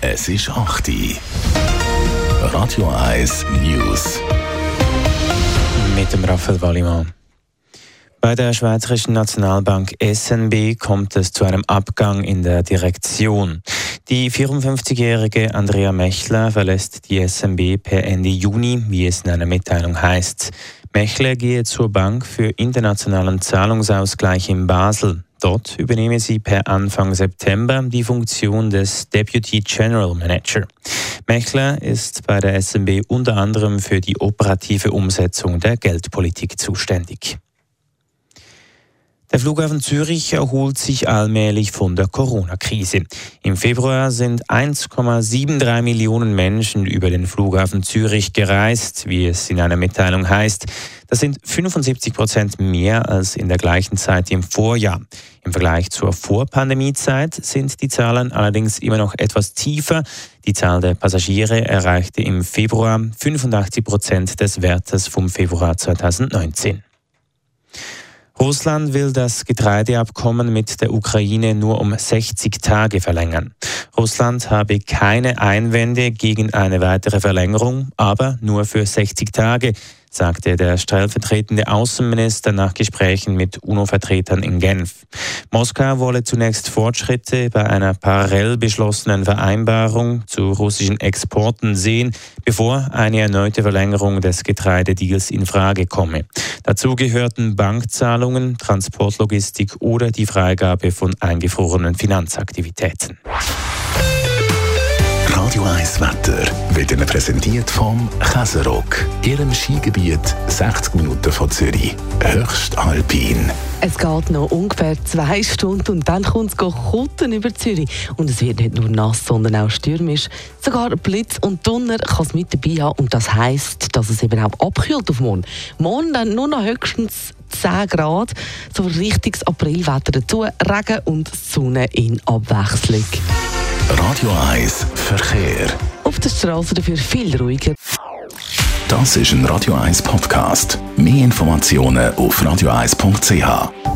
Es ist 8 Uhr. Radio 1 News. Mit dem Raphael Wallimann. Bei der Schweizerischen Nationalbank SNB kommt es zu einem Abgang in der Direktion. Die 54-jährige Andrea Mechler verlässt die SNB per Ende Juni, wie es in einer Mitteilung heißt. Mechler gehe zur Bank für internationalen Zahlungsausgleich in Basel. Dort übernehme sie per Anfang September die Funktion des Deputy General Manager. Mechler ist bei der SMB unter anderem für die operative Umsetzung der Geldpolitik zuständig. Der Flughafen Zürich erholt sich allmählich von der Corona-Krise. Im Februar sind 1,73 Millionen Menschen über den Flughafen Zürich gereist, wie es in einer Mitteilung heißt. Das sind 75 Prozent mehr als in der gleichen Zeit im Vorjahr. Im Vergleich zur Vorpandemiezeit sind die Zahlen allerdings immer noch etwas tiefer. Die Zahl der Passagiere erreichte im Februar 85 Prozent des Wertes vom Februar 2019. Russland will das Getreideabkommen mit der Ukraine nur um 60 Tage verlängern. Russland habe keine Einwände gegen eine weitere Verlängerung, aber nur für 60 Tage sagte der stellvertretende Außenminister nach Gesprächen mit UNO-Vertretern in Genf. Moskau wolle zunächst Fortschritte bei einer parallel beschlossenen Vereinbarung zu russischen Exporten sehen, bevor eine erneute Verlängerung des Getreidedeals in Frage komme. Dazu gehörten Bankzahlungen, Transportlogistik oder die Freigabe von eingefrorenen Finanzaktivitäten. Wird Ihnen präsentiert vom Käserock. Ihrem Skigebiet 60 Minuten von Zürich. Höchst alpin. Es geht noch ungefähr zwei Stunden und dann kommt es Kutten über Zürich. Und es wird nicht nur nass, sondern auch stürmisch. Sogar Blitz und Donner kann es mit dabei haben. Und das heisst, dass es eben auch abkühlt auf morgen. Morgen dann nur noch höchstens 10 Grad. So richtiges Aprilwetter dazu. Regen und Sonne in Abwechslung. Radio 1 Verkehr. Der Straße dafür viel ruhiger. Das ist ein Radio 1 Podcast. Mehr Informationen auf radio1.ch.